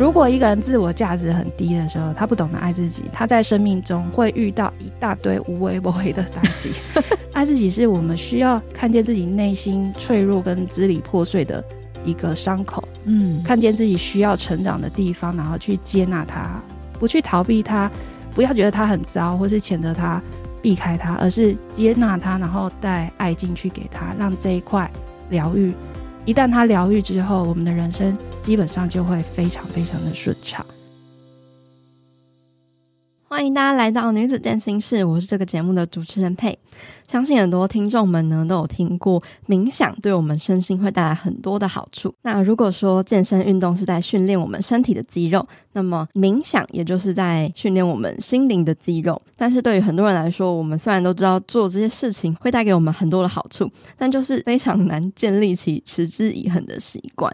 如果一个人自我价值很低的时候，他不懂得爱自己，他在生命中会遇到一大堆无微不微的打击。爱自己是我们需要看见自己内心脆弱跟支离破碎的一个伤口，嗯，看见自己需要成长的地方，然后去接纳它，不去逃避它，不要觉得它很糟，或是谴责它、避开它，而是接纳它，然后带爱进去给它，让这一块疗愈。一旦它疗愈之后，我们的人生基本上就会非常非常的顺畅。欢迎大家来到女子健心室，我是这个节目的主持人佩。相信很多听众们呢都有听过，冥想对我们身心会带来很多的好处。那如果说健身运动是在训练我们身体的肌肉，那么冥想也就是在训练我们心灵的肌肉。但是对于很多人来说，我们虽然都知道做这些事情会带给我们很多的好处，但就是非常难建立起持之以恒的习惯。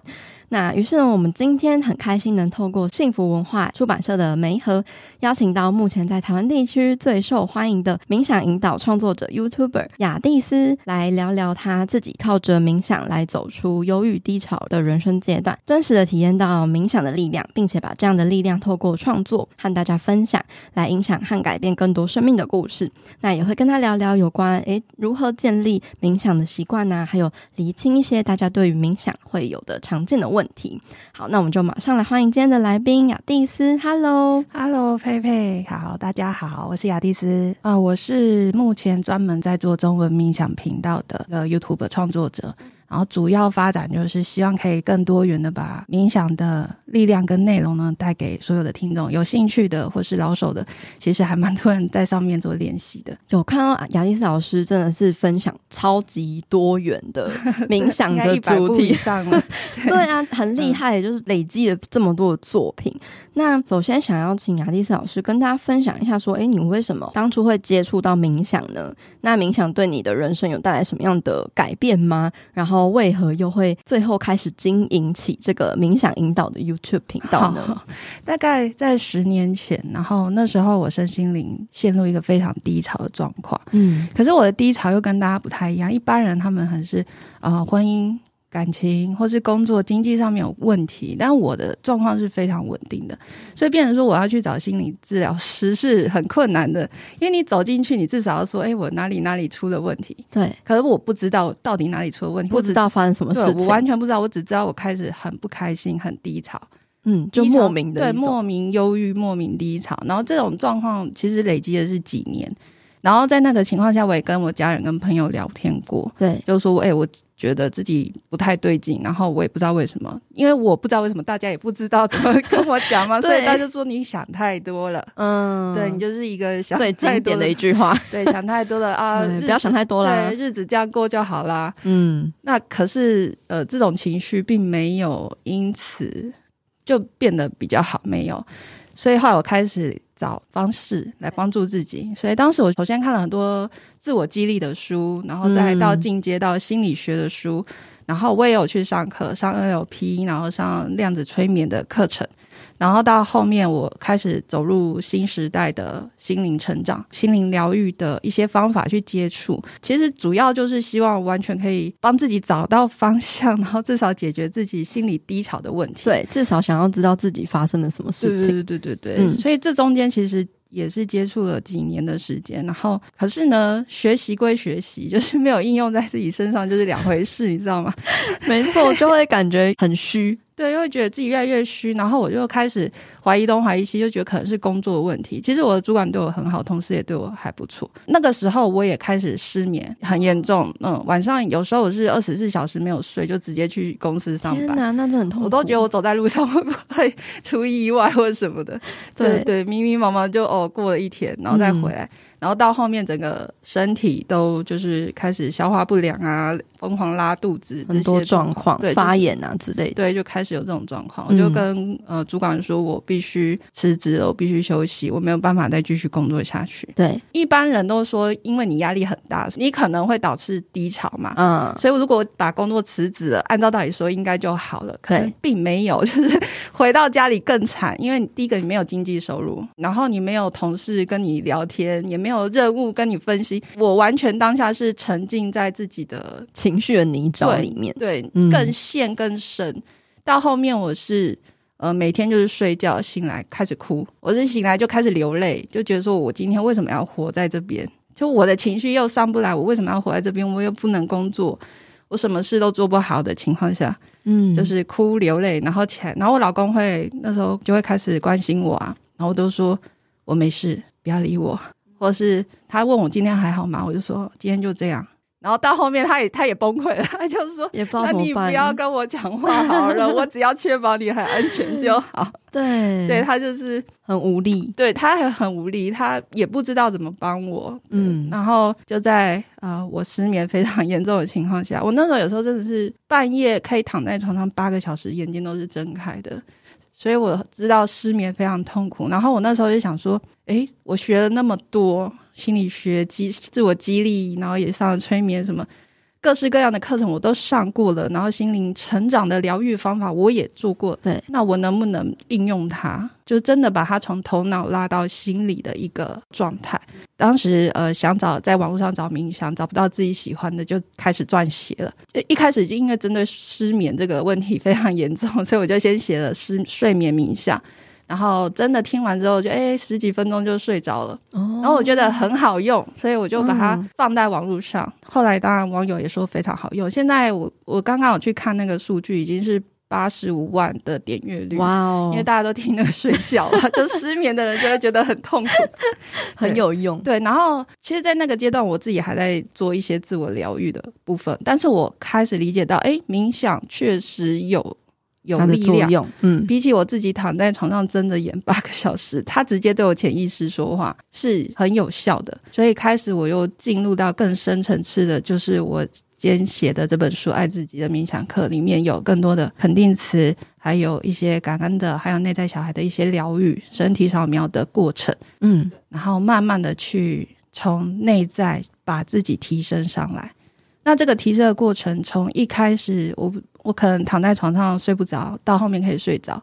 那于是呢，我们今天很开心能透过幸福文化出版社的媒合，邀请到目前在台湾地区最受欢迎的冥想引导创作者 YouTuber 雅蒂斯，来聊聊他自己靠着冥想来走出忧郁低潮的人生阶段，真实的体验到冥想的力量，并且把这样的力量透过创作和大家分享，来影响和改变更多生命的故事。那也会跟他聊聊有关诶如何建立冥想的习惯呢？还有厘清一些大家对于冥想会有的常见的问题。好，那我们就马上来欢迎今天的来宾雅蒂斯。Hello，Hello，佩佩，好，大家好，我是雅蒂斯啊、呃，我是目前专门在做中文冥想频道的呃 YouTube 创作者。然后主要发展就是希望可以更多元的把冥想的力量跟内容呢带给所有的听众，有兴趣的或是老手的，其实还蛮多人在上面做练习的。有看到雅蒂斯老师真的是分享超级多元的冥 想的主题上了，对啊，很厉害，就是累积了这么多的作品。那首先想要请雅蒂斯老师跟大家分享一下，说，哎，你为什么当初会接触到冥想呢？那冥想对你的人生有带来什么样的改变吗？然后。为何又会最后开始经营起这个冥想引导的 YouTube 频道呢？大概在十年前，然后那时候我身心灵陷入一个非常低潮的状况。嗯，可是我的低潮又跟大家不太一样，一般人他们很是呃婚姻。感情或是工作、经济上面有问题，但我的状况是非常稳定的，所以变成说我要去找心理治疗师是很困难的，因为你走进去，你至少要说，哎、欸，我哪里哪里出了问题。对，可是我不知道到底哪里出了问题，不知道发生什么事情，我完全不知道，我只知道我开始很不开心、很低潮，嗯，就莫名的，对，莫名忧郁、莫名低潮，然后这种状况其实累积的是几年。然后在那个情况下，我也跟我家人、跟朋友聊天过，对，就说，哎、欸，我觉得自己不太对劲，然后我也不知道为什么，因为我不知道为什么，大家也不知道怎么跟我讲嘛，所以他就说你想太多了，嗯，对，你就是一个想太多最经典的一句话，对，想太多了啊，不要想太多了，对，日子这样过就好啦。嗯，那可是呃，这种情绪并没有因此就变得比较好，没有，所以后来我开始。找方式来帮助自己，所以当时我首先看了很多自我激励的书，然后再到进阶到心理学的书，嗯、然后我也有去上课，上 NLP，然后上量子催眠的课程。然后到后面，我开始走入新时代的心灵成长、心灵疗愈的一些方法去接触。其实主要就是希望完全可以帮自己找到方向，然后至少解决自己心理低潮的问题。对，至少想要知道自己发生了什么事情。对对对对对。嗯，所以这中间其实也是接触了几年的时间。然后，可是呢，学习归学习，就是没有应用在自己身上，就是两回事，你知道吗？没错，就会感觉很虚。对，又会觉得自己越来越虚，然后我就开始怀疑东怀疑西，就觉得可能是工作的问题。其实我的主管对我很好，同事也对我还不错。那个时候我也开始失眠，很严重。嗯，晚上有时候我是二十四小时没有睡，就直接去公司上班。天哪，那真的很痛苦。我都觉得我走在路上会不会出意外或者什么的。对对，对，迷迷茫茫就哦过了一天，然后再回来。嗯然后到后面，整个身体都就是开始消化不良啊，疯狂拉肚子，很多状况，对，发炎啊之类的，对，就开始有这种状况。嗯、我就跟呃主管说，我必须辞职了，我必须休息，我没有办法再继续工作下去。对，一般人都说，因为你压力很大，你可能会导致低潮嘛。嗯，所以如果把工作辞职了，按照道理说应该就好了，可是并没有，就是回到家里更惨，因为第一个你没有经济收入，然后你没有同事跟你聊天，也没有任务跟你分析，我完全当下是沉浸在自己的情绪的泥沼里面，对，对嗯、更陷更深。到后面我是呃，每天就是睡觉醒来开始哭，我是醒来就开始流泪，就觉得说我今天为什么要活在这边？就我的情绪又上不来，我为什么要活在这边？我又不能工作，我什么事都做不好的情况下，嗯，就是哭流泪，然后起来，然后我老公会那时候就会开始关心我啊，然后我都说我没事，不要理我，或是他问我今天还好吗？我就说今天就这样。然后到后面，他也他也崩溃了，他就说：“那你不要跟我讲话好了，我只要确保你很安全就好。”对，对他就是很无力，对他很很无力，他也不知道怎么帮我。嗯，然后就在呃我失眠非常严重的情况下，我那时候有时候真的是半夜可以躺在床上八个小时，眼睛都是睁开的，所以我知道失眠非常痛苦。然后我那时候就想说：“诶，我学了那么多。”心理学、激自我激励，然后也上了催眠，什么各式各样的课程我都上过了。然后心灵成长的疗愈方法我也做过。对，那我能不能应用它？就真的把它从头脑拉到心里的一个状态。当时呃想找在网络上找冥想，找不到自己喜欢的，就开始撰写了。就一开始就因为针对失眠这个问题非常严重，所以我就先写了失睡眠冥想。然后真的听完之后就，就哎十几分钟就睡着了。哦，然后我觉得很好用，所以我就把它放在网络上。嗯、后来当然网友也说非常好用。现在我我刚刚有去看那个数据，已经是八十五万的点阅率。哇哦！因为大家都听那个睡觉了，就失眠的人就会觉得很痛苦，很有用。对，然后其实，在那个阶段，我自己还在做一些自我疗愈的部分，但是我开始理解到，哎，冥想确实有。有力量，嗯，比起我自己躺在床上睁着眼八个小时，他直接对我潜意识说话是很有效的。所以开始我又进入到更深层次的，就是我今天写的这本书《爱自己的冥想课》里面有更多的肯定词，还有一些感恩的，还有内在小孩的一些疗愈、身体扫描的过程，嗯，然后慢慢的去从内在把自己提升上来。那这个提升的过程，从一开始我。我可能躺在床上睡不着，到后面可以睡着，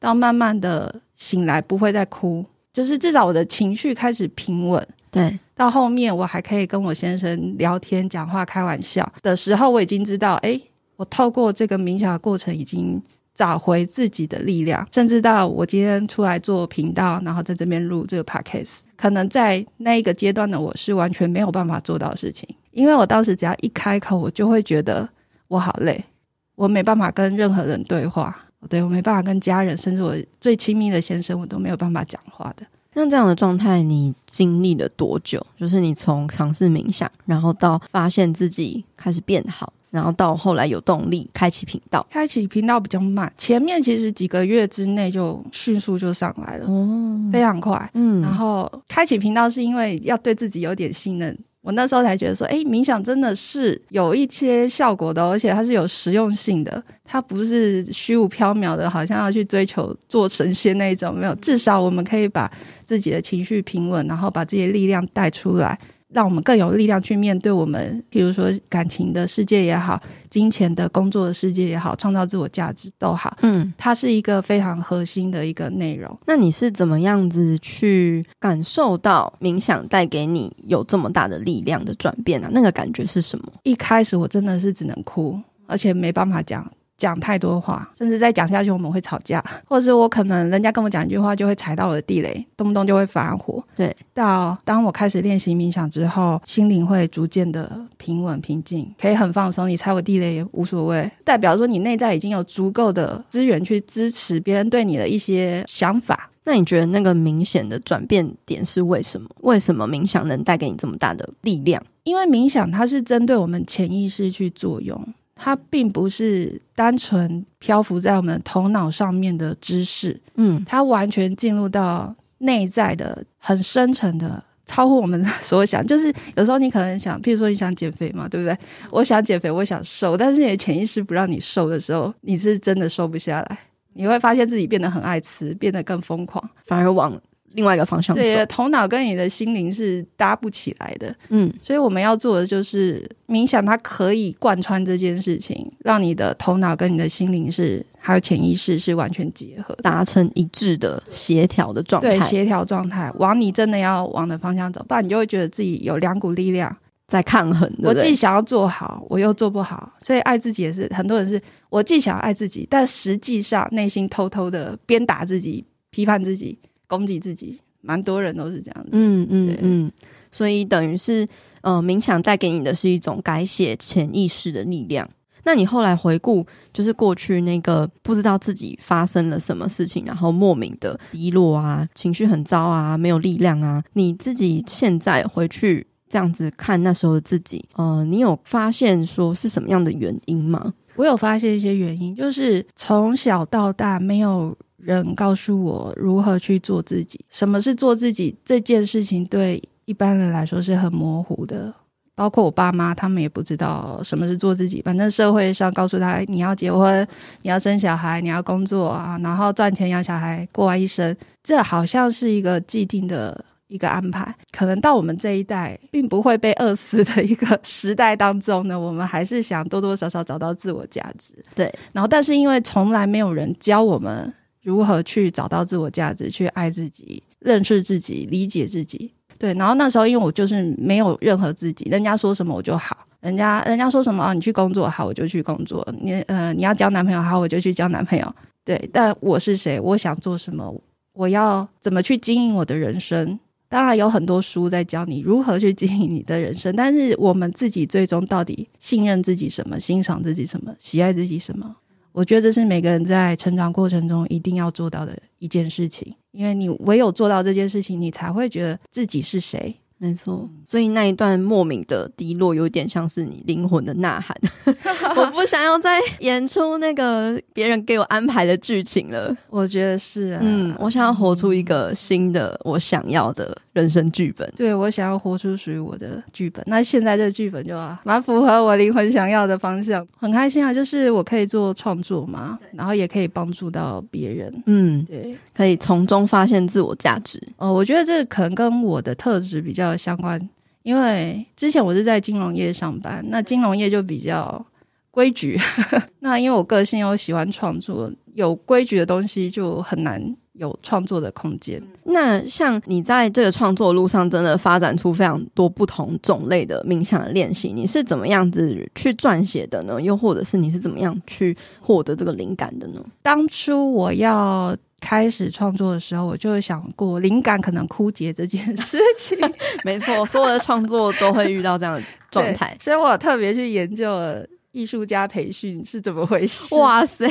到慢慢的醒来不会再哭，就是至少我的情绪开始平稳。对，到后面我还可以跟我先生聊天、讲话、开玩笑的时候，我已经知道，哎，我透过这个冥想的过程，已经找回自己的力量。甚至到我今天出来做频道，然后在这边录这个 podcast，可能在那一个阶段的我是完全没有办法做到的事情，因为我当时只要一开口，我就会觉得我好累。我没办法跟任何人对话，对，我没办法跟家人，甚至我最亲密的先生，我都没有办法讲话的。那这样的状态，你经历了多久？就是你从尝试冥想，然后到发现自己开始变好，然后到后来有动力开启频道。开启频道比较慢，前面其实几个月之内就迅速就上来了，哦，非常快。嗯，然后开启频道是因为要对自己有点信任。我那时候才觉得说，哎，冥想真的是有一些效果的，而且它是有实用性的，它不是虚无缥缈的，好像要去追求做神仙那一种，没有。至少我们可以把自己的情绪平稳，然后把自己的力量带出来。让我们更有力量去面对我们，比如说感情的世界也好，金钱的工作的世界也好，创造自我价值都好。嗯，它是一个非常核心的一个内容。那你是怎么样子去感受到冥想带给你有这么大的力量的转变呢？啊？那个感觉是什么？一开始我真的是只能哭，而且没办法讲。讲太多话，甚至再讲下去我们会吵架，或者是我可能人家跟我讲一句话就会踩到我的地雷，动不动就会发火。对，到当我开始练习冥想之后，心灵会逐渐的平稳平静，可以很放松。你踩我地雷也无所谓，代表说你内在已经有足够的资源去支持别人对你的一些想法。那你觉得那个明显的转变点是为什么？为什么冥想能带给你这么大的力量？因为冥想它是针对我们潜意识去作用。它并不是单纯漂浮在我们头脑上面的知识，嗯，它完全进入到内在的很深层的，超乎我们所想。就是有时候你可能想，譬如说你想减肥嘛，对不对？我想减肥，我想瘦，但是你的潜意识不让你瘦的时候，你是真的瘦不下来。你会发现自己变得很爱吃，变得更疯狂，反而往。另外一个方向，对，头脑跟你的心灵是搭不起来的，嗯，所以我们要做的就是冥想，它可以贯穿这件事情，让你的头脑跟你的心灵是还有潜意识是完全结合，达成一致的协调的状态，对，协调状态，往你真的要往的方向走，不然你就会觉得自己有两股力量。在抗衡。对对，我既想要做好，我又做不好，所以爱自己也是很多人是，我既想要爱自己，但实际上内心偷偷的鞭打自己、批判自己、攻击自己，蛮多人都是这样子。嗯嗯嗯，所以等于是，呃，冥想带给你的是一种改写潜意识的力量。那你后来回顾，就是过去那个不知道自己发生了什么事情，然后莫名的低落啊，情绪很糟啊，没有力量啊。你自己现在回去这样子看那时候的自己，呃，你有发现说是什么样的原因吗？我有发现一些原因，就是从小到大没有人告诉我如何去做自己，什么是做自己这件事情，对一般人来说是很模糊的。包括我爸妈，他们也不知道什么是做自己。反正社会上告诉他，你要结婚，你要生小孩，你要工作啊，然后赚钱养小孩，过完一生，这好像是一个既定的一个安排。可能到我们这一代，并不会被饿死的一个 时代当中呢，我们还是想多多少少找到自我价值。对，然后但是因为从来没有人教我们如何去找到自我价值，去爱自己、认识自己、理解自己。对，然后那时候因为我就是没有任何自己，人家说什么我就好，人家人家说什么啊，你去工作好，我就去工作。你呃，你要交男朋友好，我就去交男朋友。对，但我是谁？我想做什么？我要怎么去经营我的人生？当然有很多书在教你如何去经营你的人生，但是我们自己最终到底信任自己什么？欣赏自己什么？喜爱自己什么？我觉得这是每个人在成长过程中一定要做到的一件事情，因为你唯有做到这件事情，你才会觉得自己是谁。没错，所以那一段莫名的低落，有点像是你灵魂的呐喊。我不想要再演出那个别人给我安排的剧情了。我觉得是啊，嗯，我想要活出一个新的我想要的人生剧本。对，我想要活出属于我的剧本。那现在这个剧本就蛮符合我灵魂想要的方向，很开心啊！就是我可以做创作嘛，然后也可以帮助到别人。嗯，对，可以从中发现自我价值。哦，我觉得这可能跟我的特质比较。相关，因为之前我是在金融业上班，那金融业就比较规矩。那因为我个性又喜欢创作，有规矩的东西就很难有创作的空间。那像你在这个创作路上，真的发展出非常多不同种类的冥想的练习，你是怎么样子去撰写的呢？又或者是你是怎么样去获得这个灵感的呢？当初我要。开始创作的时候，我就想过灵感可能枯竭这件事情。没错，所有的创作都会遇到这样的状态，所以我特别去研究了艺术家培训是怎么回事。哇塞！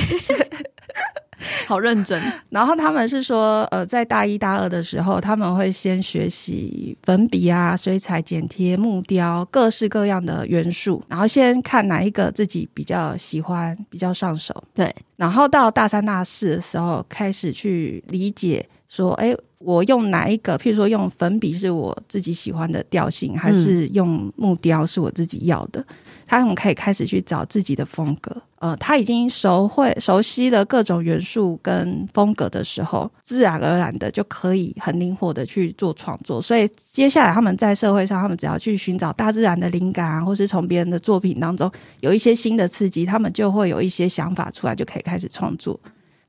好认真，然后他们是说，呃，在大一、大二的时候，他们会先学习粉笔啊、水彩、剪贴、木雕，各式各样的元素，然后先看哪一个自己比较喜欢、比较上手。对，然后到大三、大四的时候，开始去理解说，哎，我用哪一个？譬如说，用粉笔是我自己喜欢的调性，还是用木雕是我自己要的？嗯他们可以开始去找自己的风格，呃，他已经熟会熟悉了各种元素跟风格的时候，自然而然的就可以很灵活的去做创作。所以接下来他们在社会上，他们只要去寻找大自然的灵感啊，或是从别人的作品当中有一些新的刺激，他们就会有一些想法出来，就可以开始创作。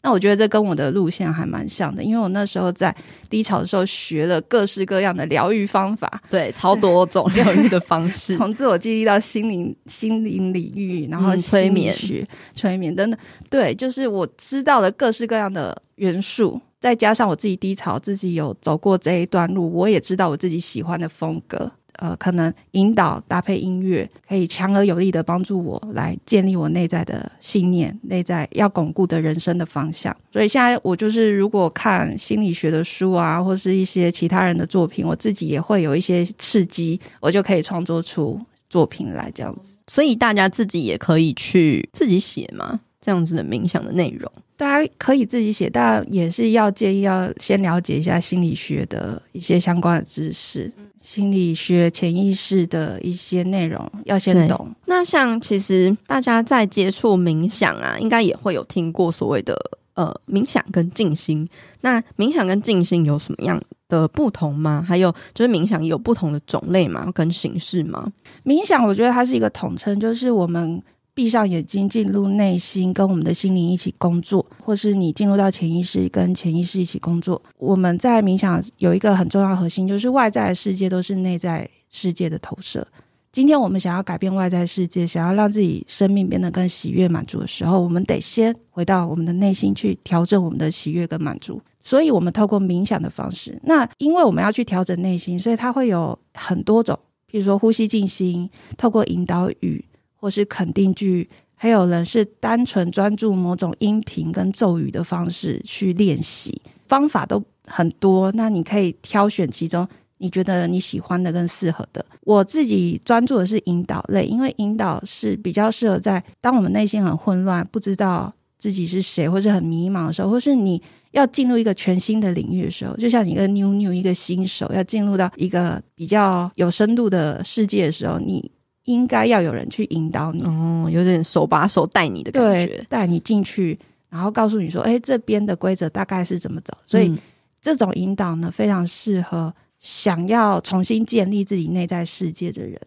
那我觉得这跟我的路线还蛮像的，因为我那时候在低潮的时候学了各式各样的疗愈方法，对，超多种疗愈的方式，从自我记忆到心灵心灵领域，然后催眠学、催眠等等，对，就是我知道了各式各样的元素，再加上我自己低潮，自己有走过这一段路，我也知道我自己喜欢的风格。呃，可能引导搭配音乐，可以强而有力的帮助我来建立我内在的信念，内在要巩固的人生的方向。所以现在我就是，如果看心理学的书啊，或是一些其他人的作品，我自己也会有一些刺激，我就可以创作出作品来这样子。所以大家自己也可以去自己写嘛？这样子的冥想的内容，大家可以自己写，但也是要建议要先了解一下心理学的一些相关的知识。心理学、潜意识的一些内容要先懂。那像其实大家在接触冥想啊，应该也会有听过所谓的呃冥想跟静心。那冥想跟静心有什么样的不同吗？还有就是冥想有不同的种类吗？跟形式吗？冥想我觉得它是一个统称，就是我们。闭上眼睛，进入内心，跟我们的心灵一起工作，或是你进入到潜意识，跟潜意识一起工作。我们在冥想有一个很重要核心，就是外在世界都是内在世界的投射，今天我们想要改变外在世界，想要让自己生命变得更喜悦满足的时候，我们得先回到我们的内心去调整我们的喜悦跟满足。所以，我们透过冥想的方式，那因为我们要去调整内心，所以它会有很多种，比如说呼吸静心，透过引导语或是肯定句，还有人是单纯专注某种音频跟咒语的方式去练习，方法都很多。那你可以挑选其中。你觉得你喜欢的更适合的，我自己专注的是引导类，因为引导是比较适合在当我们内心很混乱、不知道自己是谁，或是很迷茫的时候，或是你要进入一个全新的领域的时候，就像你一个 new new 一个新手要进入到一个比较有深度的世界的时候，你应该要有人去引导你，哦，有点手把手带你的感觉，带你进去，然后告诉你说，哎，这边的规则大概是怎么走，所以、嗯、这种引导呢，非常适合。想要重新建立自己内在世界的人，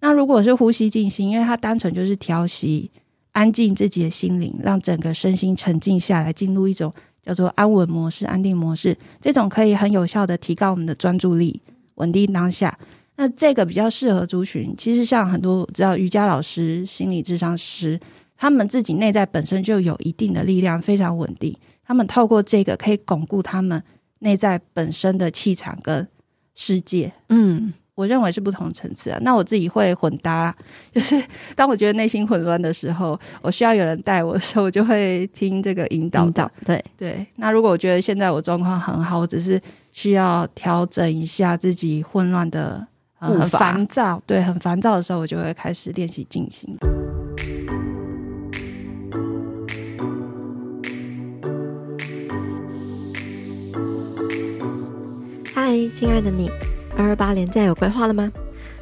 那如果是呼吸静心，因为它单纯就是调息、安静自己的心灵，让整个身心沉静下来，进入一种叫做安稳模式、安定模式，这种可以很有效的提高我们的专注力、稳定当下。那这个比较适合族群，其实像很多知道瑜伽老师、心理智商师，他们自己内在本身就有一定的力量，非常稳定。他们透过这个可以巩固他们内在本身的气场跟。世界，嗯，我认为是不同层次啊。那我自己会混搭，就是当我觉得内心混乱的时候，我需要有人带我的时候，我就会听这个引导。引导，对对。那如果我觉得现在我状况很好，我只是需要调整一下自己混乱的、呃、很烦躁，对，很烦躁的时候，我就会开始练习静心。嗨，亲爱的你，二二八连假有规划了吗？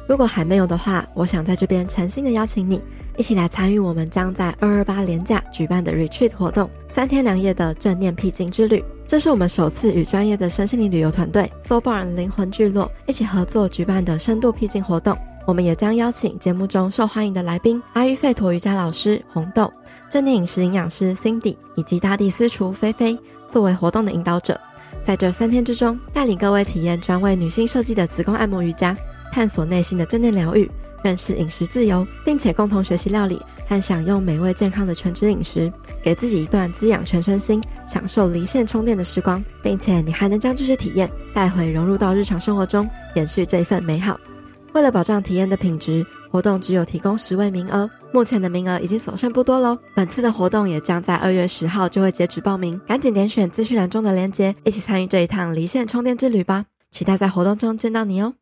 如果还没有的话，我想在这边诚心的邀请你，一起来参与我们将在二二八连假举办的 Retreat 活动，三天两夜的正念僻静之旅。这是我们首次与专业的身心灵旅游团队 s o b a r 灵魂聚落一起合作举办的深度僻静活动。我们也将邀请节目中受欢迎的来宾阿育吠陀瑜伽老师红豆、正念饮食营养师 Cindy 以及大地私厨菲菲作为活动的引导者。在这三天之中，带领各位体验专为女性设计的子宫按摩瑜伽，探索内心的正念疗愈，认识饮食自由，并且共同学习料理和享用美味健康的全脂饮食，给自己一段滋养全身心、享受离线充电的时光，并且你还能将这些体验带回融入到日常生活中，延续这一份美好。为了保障体验的品质，活动只有提供十位名额，目前的名额已经所剩不多喽。本次的活动也将在二月十号就会截止报名，赶紧点选资讯栏中的链接，一起参与这一趟离线充电之旅吧！期待在活动中见到你哦。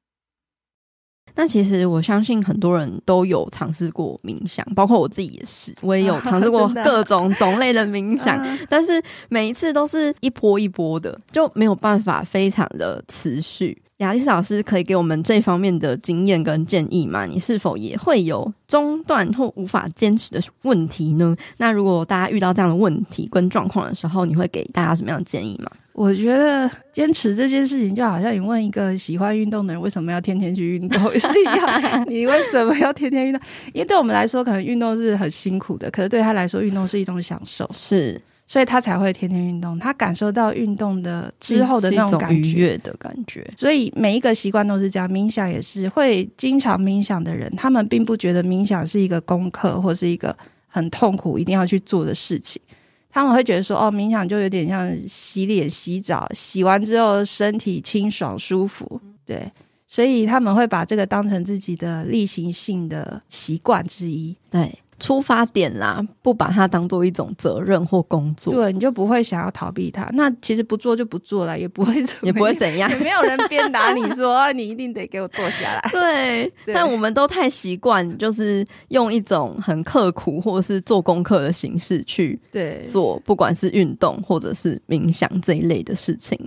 那其实我相信很多人都有尝试过冥想，包括我自己也是，我也有尝试过 各种种类的冥 想，但是每一次都是一波一波的，就没有办法非常的持续。雅丽斯老师可以给我们这方面的经验跟建议吗？你是否也会有中断或无法坚持的问题呢？那如果大家遇到这样的问题跟状况的时候，你会给大家什么样的建议吗？我觉得坚持这件事情，就好像你问一个喜欢运动的人为什么要天天去运动是一样。你为什么要天天运动？因为对我们来说，可能运动是很辛苦的，可是对他来说，运动是一种享受。是。所以他才会天天运动，他感受到运动的之后的那种感觉，愉悦的感觉。所以每一个习惯都是这样，冥想也是会经常冥想的人，他们并不觉得冥想是一个功课或是一个很痛苦一定要去做的事情。他们会觉得说，哦，冥想就有点像洗脸、洗澡，洗完之后身体清爽舒服，对。所以他们会把这个当成自己的例行性的习惯之一，对。出发点啦，不把它当做一种责任或工作，对，你就不会想要逃避它。那其实不做就不做了，也不会怎么也不会怎样，也没有人鞭打你说你一定得给我坐下来。对，对但我们都太习惯，就是用一种很刻苦或者是做功课的形式去对做，不管是运动或者是冥想这一类的事情。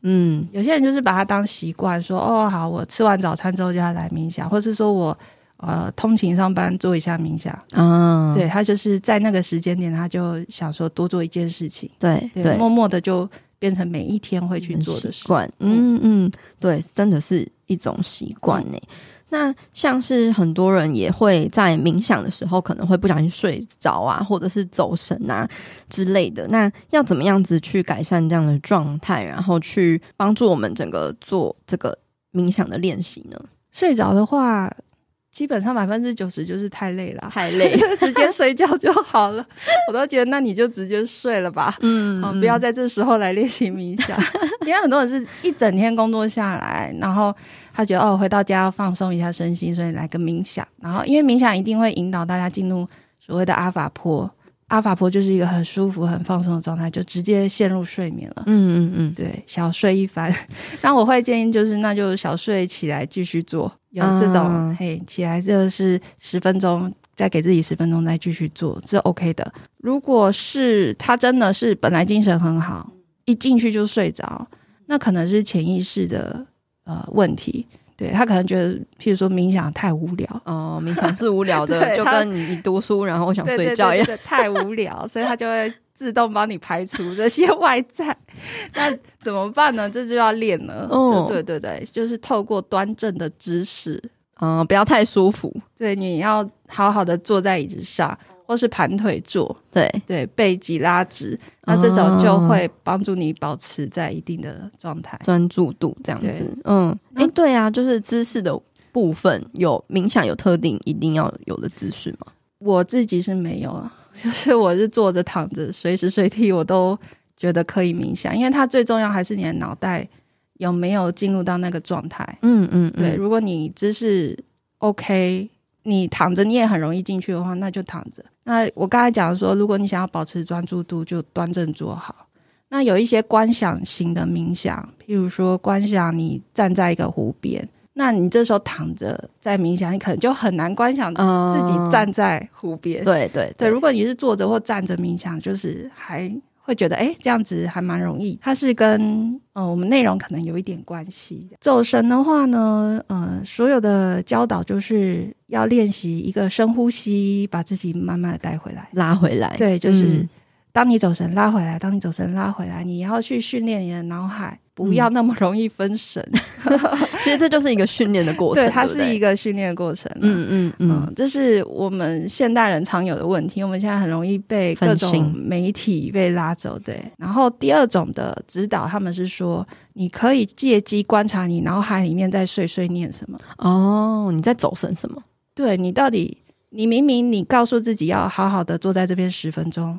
嗯，有些人就是把它当习惯，说哦好，我吃完早餐之后就要来冥想，或是说我。呃，通勤上班做一下冥想啊，对，他就是在那个时间点，他就想说多做一件事情，对对，默默的就变成每一天会去做的习惯，嗯嗯，对，真的是一种习惯呢。那像是很多人也会在冥想的时候，可能会不小心睡着啊，或者是走神啊之类的。那要怎么样子去改善这样的状态，然后去帮助我们整个做这个冥想的练习呢？睡着的话。基本上百分之九十就是太累了，太累，直接睡觉就好了。我都觉得，那你就直接睡了吧，嗯，不要在这时候来练习冥想，因为很多人是一整天工作下来，然后他觉得哦，回到家要放松一下身心，所以来个冥想。然后，因为冥想一定会引导大家进入所谓的阿法波，阿法波就是一个很舒服、很放松的状态，就直接陷入睡眠了。嗯嗯嗯，对，小睡一番。那我会建议就是，那就小睡起来继续做。有这种、嗯、嘿，起来就是十分钟，再给自己十分钟，再继续做，是 OK 的。如果是他真的是本来精神很好，一进去就睡着，那可能是潜意识的呃问题。对，他可能觉得，譬如说冥想太无聊哦，冥想是无聊的，就跟你读书然后我想睡觉一样，对对对对对，太无聊，所以他就会。自动帮你排除这些外在，那怎么办呢？这就要练了。哦，对对对，就是透过端正的姿势，嗯，不要太舒服。对，你要好好的坐在椅子上，或是盘腿坐。对对，背脊拉直，那这种就会帮助你保持在一定的状态，专注度这样子。嗯，哎，对啊，就是姿势的部分，有冥想有特定一定要有的姿势吗？我自己是没有啊。就是我是坐着躺着，随时随地我都觉得可以冥想，因为它最重要还是你的脑袋有没有进入到那个状态。嗯嗯，对，如果你姿势 OK，你躺着你也很容易进去的话，那就躺着。那我刚才讲说，如果你想要保持专注度，就端正坐好。那有一些观想型的冥想，譬如说观想你站在一个湖边。那你这时候躺着在冥想，你可能就很难观想自己站在湖边。嗯。对对对，如果你是坐着或站着冥想，就是还会觉得哎，这样子还蛮容易。它是跟呃我们内容可能有一点关系。走神的话呢，呃，所有的教导就是要练习一个深呼吸，把自己慢慢的带回来，拉回来。对，就是当你走神拉回来，当你走神拉回来，你要去训练你的脑海。不要那么容易分神，嗯、其实这就是一个训练的过程。对，它是一个训练的过程。嗯嗯嗯，这是我们现代人常有的问题。我们现在很容易被各种媒体被拉走。对，然后第二种的指导，他们是说，你可以借机观察你脑海里面在碎碎念什么。哦，你在走神什么？对，你到底，你明明你告诉自己要好好的坐在这边十分钟，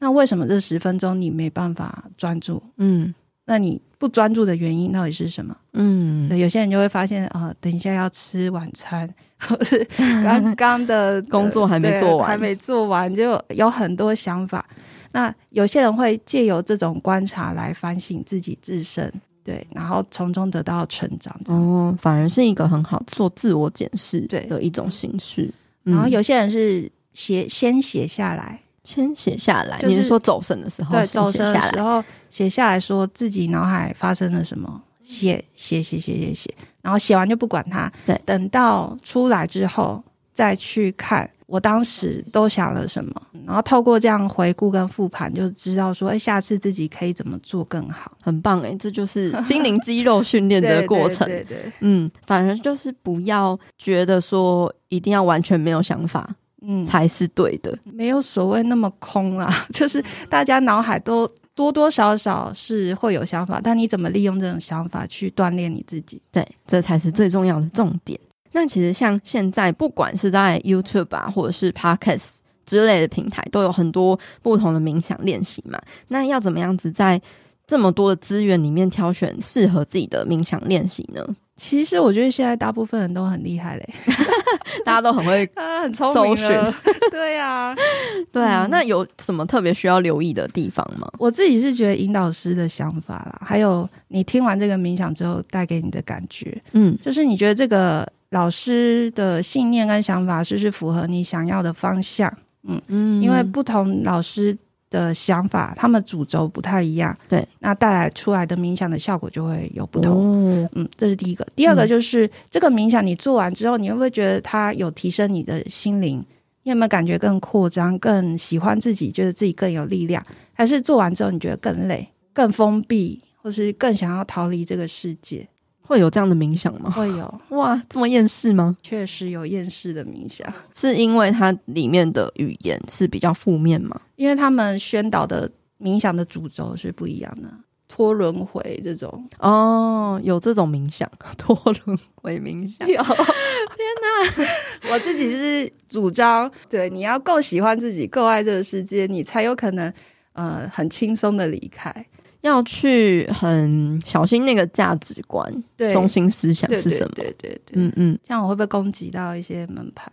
那为什么这十分钟你没办法专注？嗯。那你不专注的原因到底是什么？嗯，有些人就会发现啊、呃，等一下要吃晚餐，或是刚刚的 工作还没做完，还没做完，就有很多想法。那有些人会借由这种观察来反省自己自身，对，然后从中得到成长。哦，反而是一个很好做自我检视对的一种形式。嗯、然后有些人是写先写下来。先写下来，就是、你是说走神的时候？对，走神的时候写下来说自己脑海发生了什么，写写写写写写，然后写完就不管它。对，等到出来之后再去看，我当时都想了什么，然后透过这样回顾跟复盘，就知道说，哎，下次自己可以怎么做更好。很棒哎，这就是 心灵肌肉训练的过程。对，对，对对，嗯，反正就是不要觉得说一定要完全没有想法。嗯，才是对的，没有所谓那么空啦。就是大家脑海都多多少少是会有想法，但你怎么利用这种想法去锻炼你自己？对，这才是最重要的重点。那其实像现在，不管是在 YouTube 啊，或者是 Podcast 之类的平台，都有很多不同的冥想练习嘛。那要怎么样子在这么多的资源里面挑选适合自己的冥想练习呢？其实我觉得现在大部分人都很厉害嘞，大家都很会 啊，很聪明的。对呀，对啊。那有什么特别需要留意的地方吗？我自己是觉得引导师的想法啦，还有你听完这个冥想之后带给你的感觉，嗯，就是你觉得这个老师的信念跟想法是不是符合你想要的方向？嗯嗯，因为不同老师。的想法，他们主轴不太一样，对，那带来出来的冥想的效果就会有不同。哦、嗯，这是第一个。第二个就是、嗯、这个冥想，你做完之后，你会不会觉得它有提升你的心灵？你有没有感觉更扩张、更喜欢自己，觉得自己更有力量？还是做完之后你觉得更累、更封闭，或是更想要逃离这个世界？会有这样的冥想吗？会有 哇，这么厌世吗？确实有厌世的冥想，是因为它里面的语言是比较负面吗？因为他们宣导的冥想的主轴是不一样的，脱轮回这种哦，有这种冥想，脱轮回冥想。有，天哪！我自己是主张，对，你要够喜欢自己，够爱这个世界，你才有可能呃很轻松的离开。要去很小心那个价值观，对，中心思想是什么？对对，对对对，嗯嗯，这样我会不会攻击到一些门派？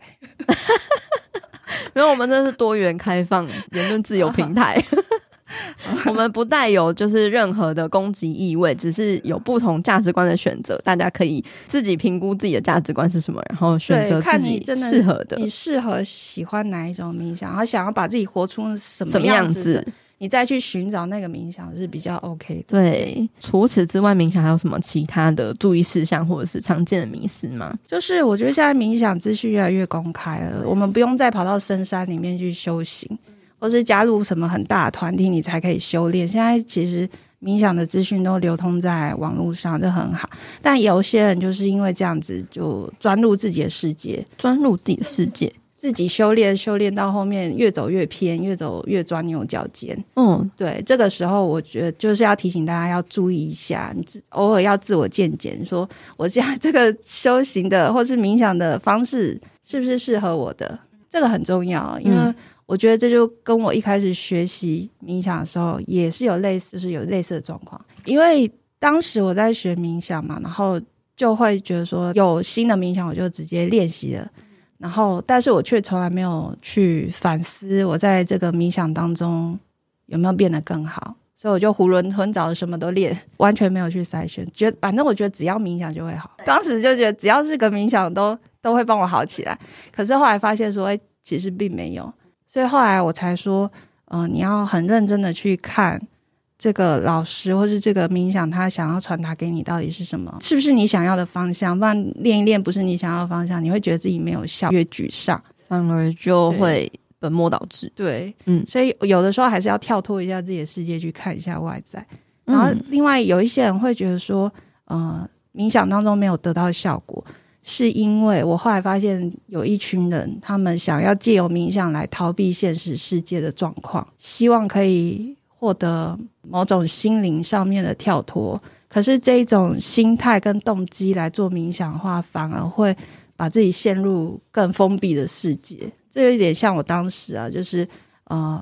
没有，我们这是多元开放言论自由平台。我们不带有就是任何的攻击意味，只是有不同价值观的选择，大家可以自己评估自己的价值观是什么，然后选择自己适合的。你适合喜欢哪一种冥想，然后想要把自己活出什么样子，样子你再去寻找那个冥想是比较 OK 的。对，除此之外，冥想还有什么其他的注意事项或者是常见的迷思吗？就是我觉得现在冥想资讯越来越公开了，我们不用再跑到深山里面去修行。或是加入什么很大的团体，你才可以修炼。现在其实冥想的资讯都流通在网络上，这很好。但有些人就是因为这样子，就钻入自己的世界，钻入自己的世界，自己修炼，修炼到后面越走越偏，越走越钻牛角尖。嗯，对。这个时候，我觉得就是要提醒大家要注意一下，你偶尔要自我见检，说我这样这个修行的或是冥想的方式是不是适合我的，这个很重要，因为。嗯我觉得这就跟我一开始学习冥想的时候也是有类似，就是有类似的状况。因为当时我在学冥想嘛，然后就会觉得说有新的冥想，我就直接练习了。然后，但是我却从来没有去反思我在这个冥想当中有没有变得更好，所以我就囫囵吞枣什么都练，完全没有去筛选。觉得反正我觉得只要冥想就会好，当时就觉得只要是个冥想都都会帮我好起来。可是后来发现说，哎，其实并没有。所以后来我才说，嗯、你要很认真的去看这个老师或是这个冥想，他想要传达给你到底是什么，是不是你想要的方向？不然练一练不是你想要的方向，你会觉得自己没有效，越沮丧，反而就会本末倒置。对，嗯，所以有的时候还是要跳脱一下自己的世界，去看一下外在。然后另外有一些人会觉得说，呃，冥想当中没有得到效果。是因为我后来发现有一群人，他们想要借由冥想来逃避现实世界的状况，希望可以获得某种心灵上面的跳脱。可是这一种心态跟动机来做冥想的话，反而会把自己陷入更封闭的世界。这有点像我当时啊，就是呃，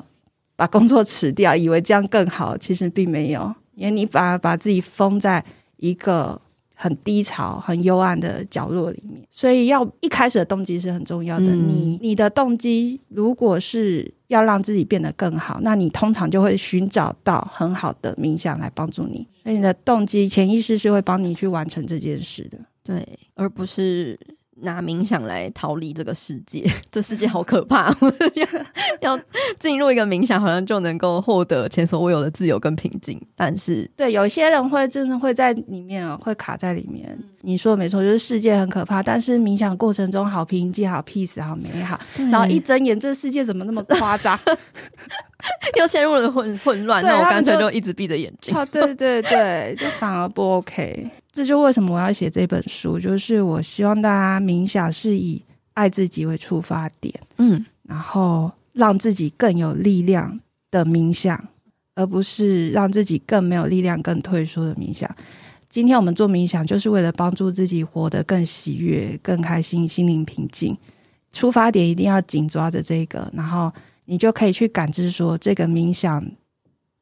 把工作辞掉，以为这样更好，其实并没有，因为你反而把自己封在一个。很低潮、很幽暗的角落里面，所以要一开始的动机是很重要的。嗯、你你的动机如果是要让自己变得更好，那你通常就会寻找到很好的冥想来帮助你。所以你的动机潜意识是会帮你去完成这件事的，对，而不是。拿冥想来逃离这个世界，这世界好可怕！要要进入一个冥想，好像就能够获得前所未有的自由跟平静。但是，对，有些人会真的会在里面哦，会卡在里面。你说的没错，就是世界很可怕，但是冥想过程中好平静、好 peace、好美好。然后一睁眼，这个世界怎么那么夸张？又陷入了混混乱。那我干脆就一直闭着眼睛。对对对，就反而不 OK。这就为什么我要写这本书，就是我希望大家冥想是以爱自己为出发点，嗯，然后让自己更有力量的冥想，而不是让自己更没有力量、更退缩的冥想。今天我们做冥想，就是为了帮助自己活得更喜悦、更开心、心灵平静。出发点一定要紧抓着这个，然后你就可以去感知说这个冥想。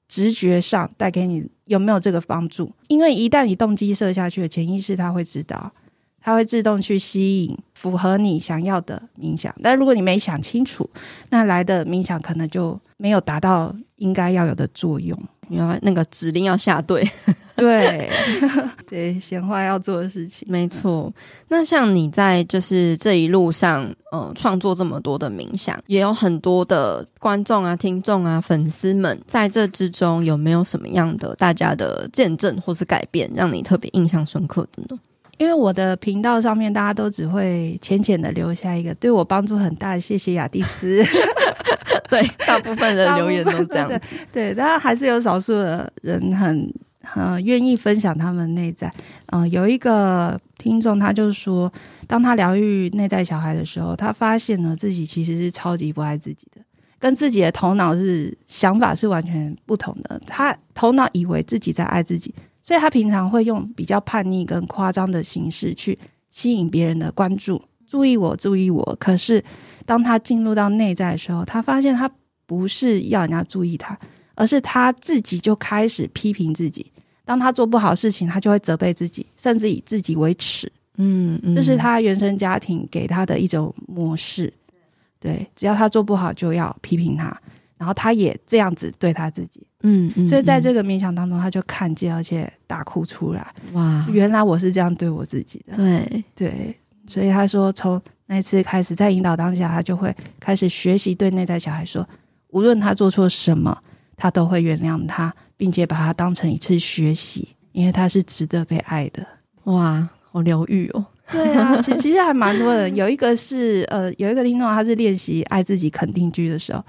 直觉上带给你有没有这个帮助？因为一旦你动机设下去了，潜意识它会知道，它会自动去吸引符合你想要的冥想。但如果你没想清楚，那来的冥想可能就没有达到应该要有的作用。原来那个指令要下对，对 对，闲话要做的事情，没错。那像你在就是这一路上，呃，创作这么多的冥想，也有很多的观众啊、听众啊、粉丝们，在这之中有没有什么样的大家的见证或是改变，让你特别印象深刻的呢？因为我的频道上面，大家都只会浅浅的留下一个对我帮助很大的，谢谢雅蒂斯。对，大部分人留言都是这样。对，对，当然还是有少数的人很很愿意分享他们内在。嗯、呃，有一个听众，他就说，当他疗愈内在小孩的时候，他发现呢自己其实是超级不爱自己的。跟自己的头脑是想法是完全不同的。他头脑以为自己在爱自己，所以他平常会用比较叛逆跟夸张的形式去吸引别人的关注，注意我，注意我。可是当他进入到内在的时候，他发现他不是要人家注意他，而是他自己就开始批评自己。当他做不好事情，他就会责备自己，甚至以自己为耻。嗯，嗯，这是他原生家庭给他的一种模式。对，只要他做不好，就要批评他，然后他也这样子对他自己。嗯，嗯，所以在这个冥想当中，他就看见，而且大哭出来。哇，原来我是这样对我自己的。对对，所以他说，从那次开始，在引导当下，他就会开始学习对内在小孩说，无论他做错什么，他都会原谅他。并且把他当成一次学习，因为他是值得被爱的。哇，好疗愈哦！对啊，其实其实还蛮多人。有一个是呃，有一个听众，他是练习爱自己肯定句的时候，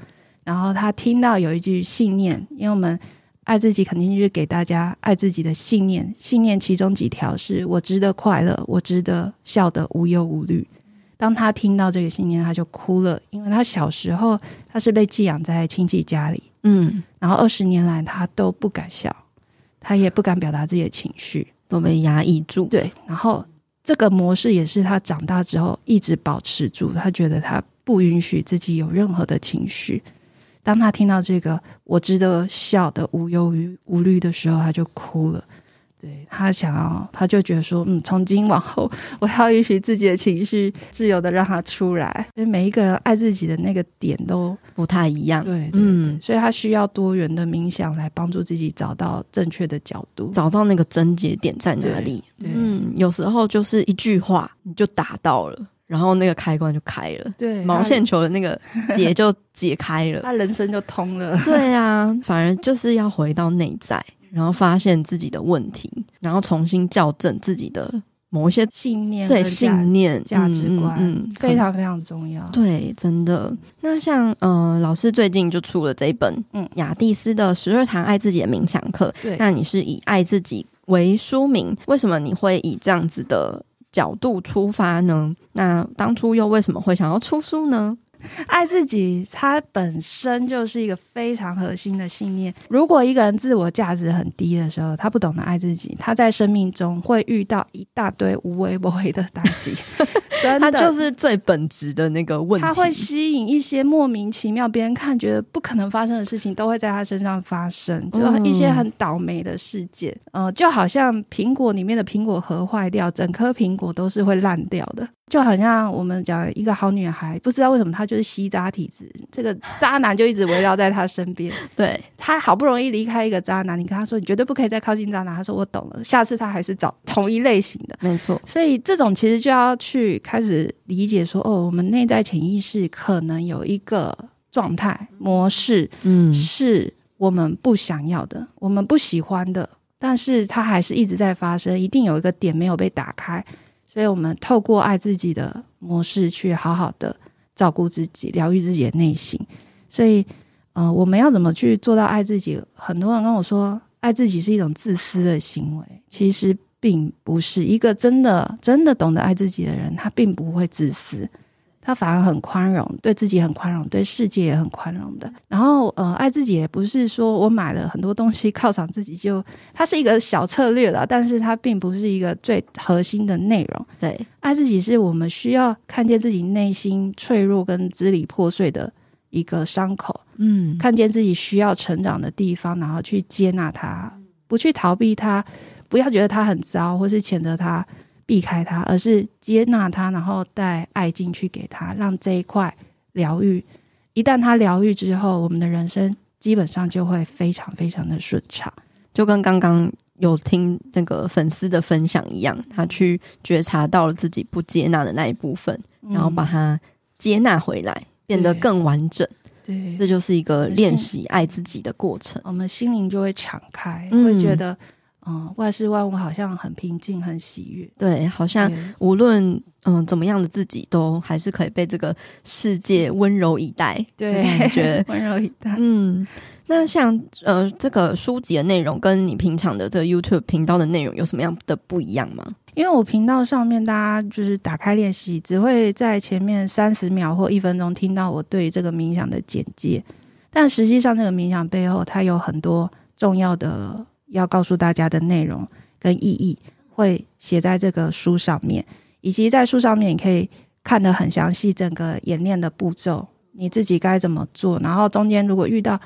然后他听到有一句信念，因为我们爱自己肯定就是给大家爱自己的信念，信念其中几条是我值得快乐，我值得笑得无忧无虑。当他听到这个信念，他就哭了，因为他小时候他是被寄养在亲戚家里。嗯，然后二十年来他都不敢笑，他也不敢表达自己的情绪，都被压抑住。对，然后这个模式也是他长大之后一直保持住。他觉得他不允许自己有任何的情绪。当他听到这个“我值得笑的无忧无虑”的时候，他就哭了。对，他想要，他就觉得说，嗯，从今往后，我要允许自己的情绪自由的让它出来。因为每一个人爱自己的那个点都不太一样，对，对，对，嗯，所以他需要多元的冥想来帮助自己找到正确的角度，找到那个症结点在哪里。嗯，有时候就是一句话你就打到了，然后那个开关就开了，对，毛线球的那个结就 解开了，他人生就通了。对啊，反而就是要回到内在。然后发现自己的问题，然后重新校正自己的某一些信念，对信念、价值观，嗯，嗯，非常非常重要。对，真的。那像呃，老师最近就出了这一本，嗯，雅蒂斯的十二堂爱自己的冥想课。对，那你是以爱自己为书名，为什么你会以这样子的角度出发呢？那当初又为什么会想要出书呢？爱自己，它本身就是一个非常核心的信念。如果一个人自我价值很低的时候，他不懂得爱自己，他在生命中会遇到一大堆无微不微的打击。真的，他就是最本质的那个问题。他会吸引一些莫名其妙、别人看觉得不可能发生的事情，都会在他身上发生，就一些很倒霉的事件。嗯、呃，就好像苹果里面的苹果核坏掉，整颗苹果都是会烂掉的。就好像我们讲一个好女孩，不知道为什么她就是吸渣体质，这个渣男就一直围绕在她身边。对，她好不容易离开一个渣男，你跟她说你绝对不可以再靠近渣男，她说我懂了，下次她还是找同一类型的。没错，所以这种其实就要去开始理解说，哦，我们内在潜意识可能有一个状态模式，嗯，是我们不想要的，我们不喜欢的，但是它还是一直在发生，一定有一个点没有被打开。所以，我们透过爱自己的模式，去好好的照顾自己，疗愈自己的内心。所以，呃，我们要怎么去做到爱自己？很多人跟我说，爱自己是一种自私的行为，其实并不是。一个真的、真的懂得爱自己的人，他并不会自私。他反而很宽容，对自己很宽容，对世界也很宽容的。然后，呃，爱自己也不是说我买了很多东西犒赏自己就，它是一个小策略了，但是它并不是一个最核心的内容。对，爱自己是我们需要看见自己内心脆弱跟支离破碎的一个伤口，嗯，看见自己需要成长的地方，然后去接纳它，不去逃避它，不要觉得它很糟，或是谴责它。避开它，而是接纳它，然后带爱进去给他，让这一块疗愈。一旦他疗愈之后，我们的人生基本上就会非常非常的顺畅。就跟刚刚有听那个粉丝的分享一样，他去觉察到了自己不接纳的那一部分，嗯、然后把它接纳回来，变得更完整。对，这就是一个练习爱自己的过程。我们心灵就会敞开，嗯、会觉得。嗯，万事万物好像很平静，很喜悦。对，好像无论嗯怎么样的自己，都还是可以被这个世界温柔以待。对，感觉 温柔以待。嗯，那像呃这个书籍的内容，跟你平常的这个 YouTube 频道的内容有什么样的不一样吗？因为我频道上面大家就是打开练习，只会在前面三十秒或一分钟听到我对这个冥想的简介，但实际上这个冥想背后它有很多重要的要告诉大家的内容跟意义，会写在这个书上面，以及在书上面你可以看得很详细，整个演练的步骤，你自己该怎么做，然后中间如果遇到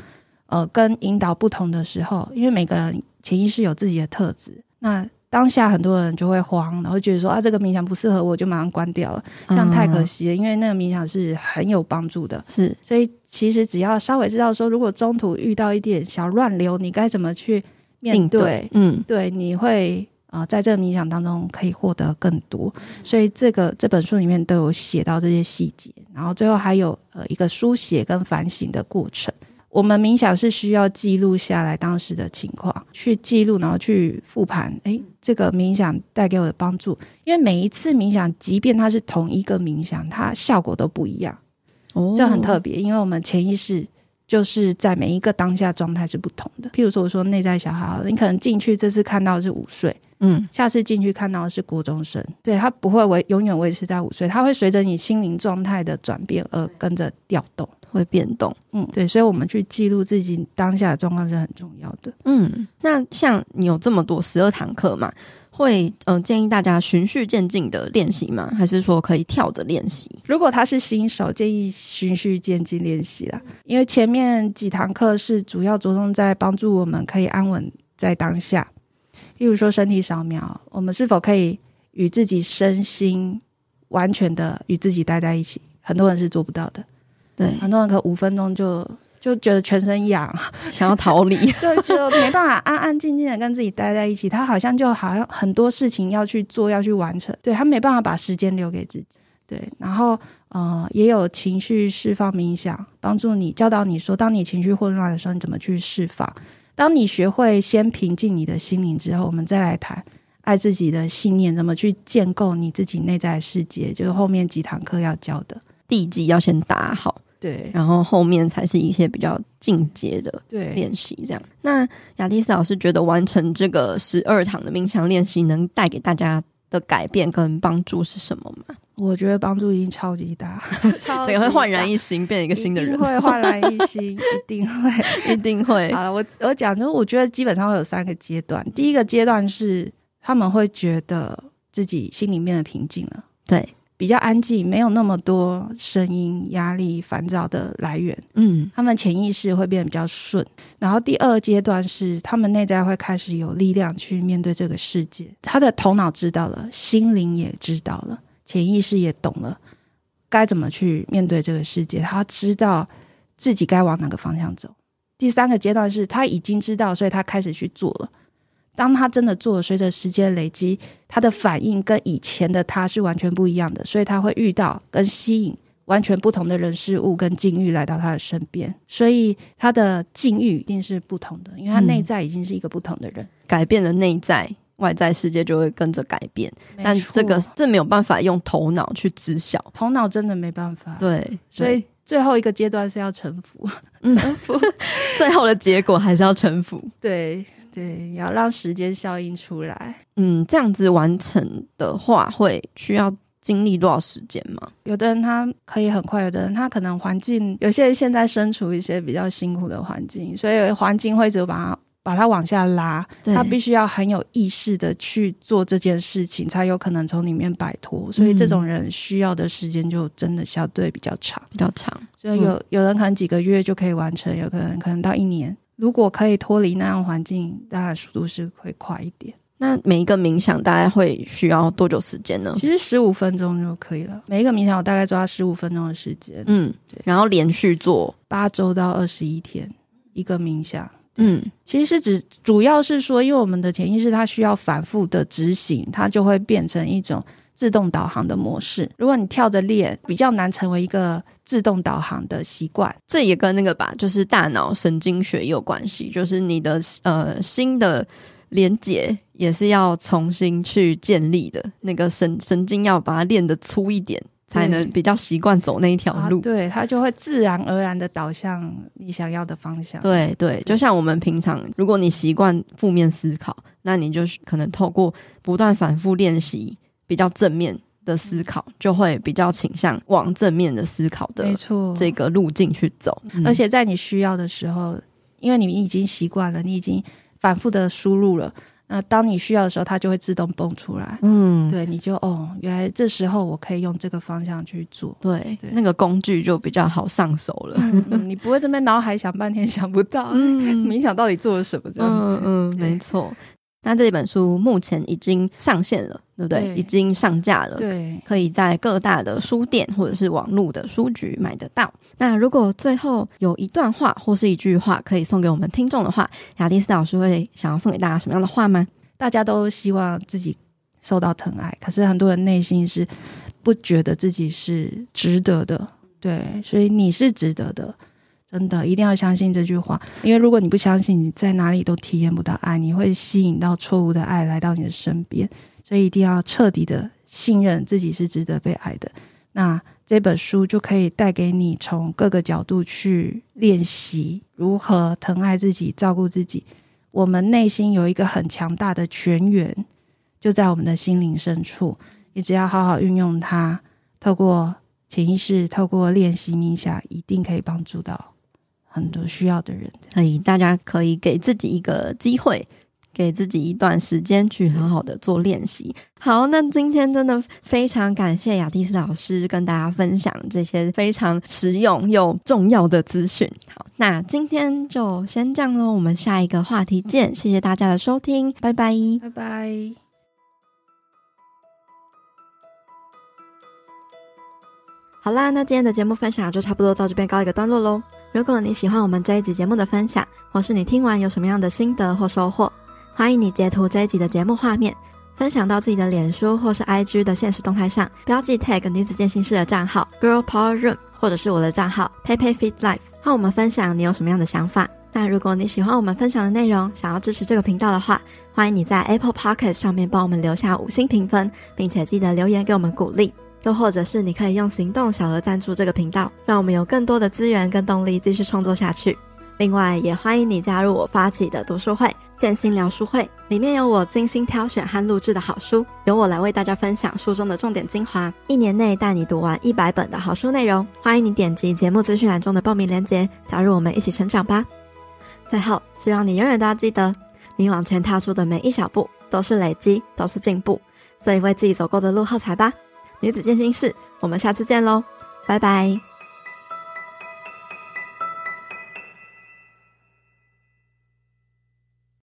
呃，跟引导不同的时候，因为每个人潜意识有自己的特质，那当下很多人就会慌，然后觉得说啊，这个冥想不适合我，就马上关掉了，这样太可惜了。嗯、因为那个冥想是很有帮助的，是。所以其实只要稍微知道说，如果中途遇到一点小乱流，你该怎么去面对？嗯，对，你会啊、呃，在这个冥想当中可以获得更多。所以这个这本书里面都有写到这些细节，然后最后还有呃一个书写跟反省的过程。我们冥想是需要记录下来当时的情况，去记录，然后去复盘。诶，这个冥想带给我的帮助，因为每一次冥想，即便它是同一个冥想，它效果都不一样。哦，这很特别，因为我们潜意识就是在每一个当下状态是不同的。譬如说，我说内在小孩，你可能进去这次看到是五岁，嗯，下次进去看到的是国中生，对，他不会维永远维持在五岁，他会随着你心灵状态的转变而跟着调动。会变动，嗯，对，所以，我们去记录自己当下的状况是很重要的。嗯，那像你有这么多十二堂课嘛，会嗯、呃、建议大家循序渐进的练习吗？还是说可以跳着练习？如果他是新手，建议循序渐进练习啦，因为前面几堂课是主要着重在帮助我们可以安稳在当下，例如说身体扫描，我们是否可以与自己身心完全的与自己待在一起？很多人是做不到的。对，很多人可五分钟就就觉得全身痒，想要逃离。对，就没办法安安静静的跟自己待在一起。他好像就好像很多事情要去做，要去完成。对，他没办法把时间留给自己。对，然后呃，也有情绪释放冥想，帮助你教导你说，当你情绪混乱的时候，你怎么去释放？当你学会先平静你的心灵之后，我们再来谈爱自己的信念，怎么去建构你自己内在的世界，就是后面几堂课要教的。地基要先打好。对，然后后面才是一些比较进阶的练习，这样。那雅蒂斯老师觉得完成这个十二堂的冥想练习，能带给大家的改变跟帮助是什么吗？我觉得帮助已经超级大，超级大整个会焕然一新，变成一个新的人，会焕然一新，一定会，一定会。好了，我我讲，就是我觉得基本上会有三个阶段。第一个阶段是他们会觉得自己心里面的平静了，对。比较安静，没有那么多声音、压力、烦躁的来源。嗯，他们潜意识会变得比较顺。然后第二阶段是，他们内在会开始有力量去面对这个世界。他的头脑知道了，心灵也知道了，潜意识也懂了该怎么去面对这个世界。他知道自己该往哪个方向走。第三个阶段是他已经知道，所以他开始去做了。当他真的做了，随着时间累积，他的反应跟以前的他是完全不一样的，所以他会遇到跟吸引完全不同的人事物跟境遇来到他的身边，所以他的境遇一定是不同的，因为他内在已经是一个不同的人，嗯、改变了内在，外在世界就会跟着改变。但这个这没有办法用头脑去知晓，头脑真的没办法。对，所以最后一个阶段是要臣服，臣服，最后的结果还是要臣服。对。对，要让时间效应出来。嗯，这样子完成的话，会需要经历多少时间吗？有的人他可以很快，有的人他可能环境，有些人现在身处一些比较辛苦的环境，所以环境会就把他把他往下拉。他必须要很有意识的去做这件事情，才有可能从里面摆脱。所以这种人需要的时间就真的相对比较长，比较长。所以有有人可能几个月就可以完成，有可能可能到一年。如果可以脱离那样环境，当然速度是会快一点。那每一个冥想大概会需要多久时间呢？其实十五分钟就可以了。每一个冥想我大概抓十五分钟的时间。嗯，然后连续做八周到二十一天一个冥想。嗯，其实是指主要是说，因为我们的潜意识它需要反复的执行，它就会变成一种。自动导航的模式，如果你跳着练，比较难成为一个自动导航的习惯。这也跟那个吧，就是大脑神经学也有关系，就是你的呃新的连接也是要重新去建立的，那个神神经要把它练得粗一点。才能比较习惯走那一条路。对，它就会自然而然的导向你想要的方向。对对，就像我们平常，如果你习惯负面思考，那你就可能透过不断反复练习比较正面的思考，就会比较倾向往正面的思考的，没错，这个路径去走。而且在你需要的时候，因为你已经习惯了，你已经反复的输入了。那当你需要的时候，它就会自动蹦出来。嗯，对，你就哦，原来这时候我可以用这个方向去做。对，对那个工具就比较好上手了。嗯嗯、你不会这边脑海想半天想不到，嗯，冥想到底做了什么这样子。嗯，嗯没错。那这本书目前已经上线了，对不对？对，已经上架了，对，可以在各大的书店或者是网络的书局买得到。那如果最后有一段话或是一句话可以送给我们听众的话，雅蒂斯老师会想要送给大家什么样的话吗？大家都希望自己受到疼爱，可是很多人内心是不觉得自己是值得的，对，所以你是值得的。真的一定要相信这句话，因为如果你不相信，你在哪里都体验不到爱，你会吸引到错误的爱来到你的身边。所以一定要彻底的信任自己是值得被爱的。那这本书就可以带给你从各个角度去练习如何疼爱自己、照顾自己。我们内心有一个很强大的泉源，就在我们的心灵深处。你只要好好运用它，透过潜意识，透过练习冥想，一定可以帮助到。很多需要的人，所以大家可以给自己一个机会，给自己一段时间去好好的做练习。好，那今天真的非常感谢雅蒂斯老师跟大家分享这些非常实用又重要的资讯。好，那今天就先这样喽，我们下一个话题见。谢谢大家的收听，拜拜，拜拜。好啦，那今天的节目分享就差不多到这边告一个段落喽。如果你喜欢我们这一集节目的分享，或是你听完有什么样的心得或收获，欢迎你截图这一集的节目画面，分享到自己的脸书或是 IG 的现实动态上，标记 tag 女子健心室的账号 Girl Power Room，或者是我的账号 PeiPei Fit Life，和我们分享你有什么样的想法。那如果你喜欢我们分享的内容，想要支持这个频道的话，欢迎你在 Apple Podcast 上面帮我们留下五星评分，并且记得留言给我们鼓励。又或者是你可以用行动小额赞助这个频道，让我们有更多的资源跟动力继续创作下去。另外，也欢迎你加入我发起的读书会——建心聊书会，里面有我精心挑选和录制的好书，由我来为大家分享书中的重点精华，一年内带你读完一百本的好书内容。欢迎你点击节目资讯栏中的报名链接，加入我们一起成长吧。最后，希望你永远都要记得，你往前踏出的每一小步都是累积，都是进步，所以为自己走过的路喝彩吧。女子健心室，我们下次见喽，拜拜。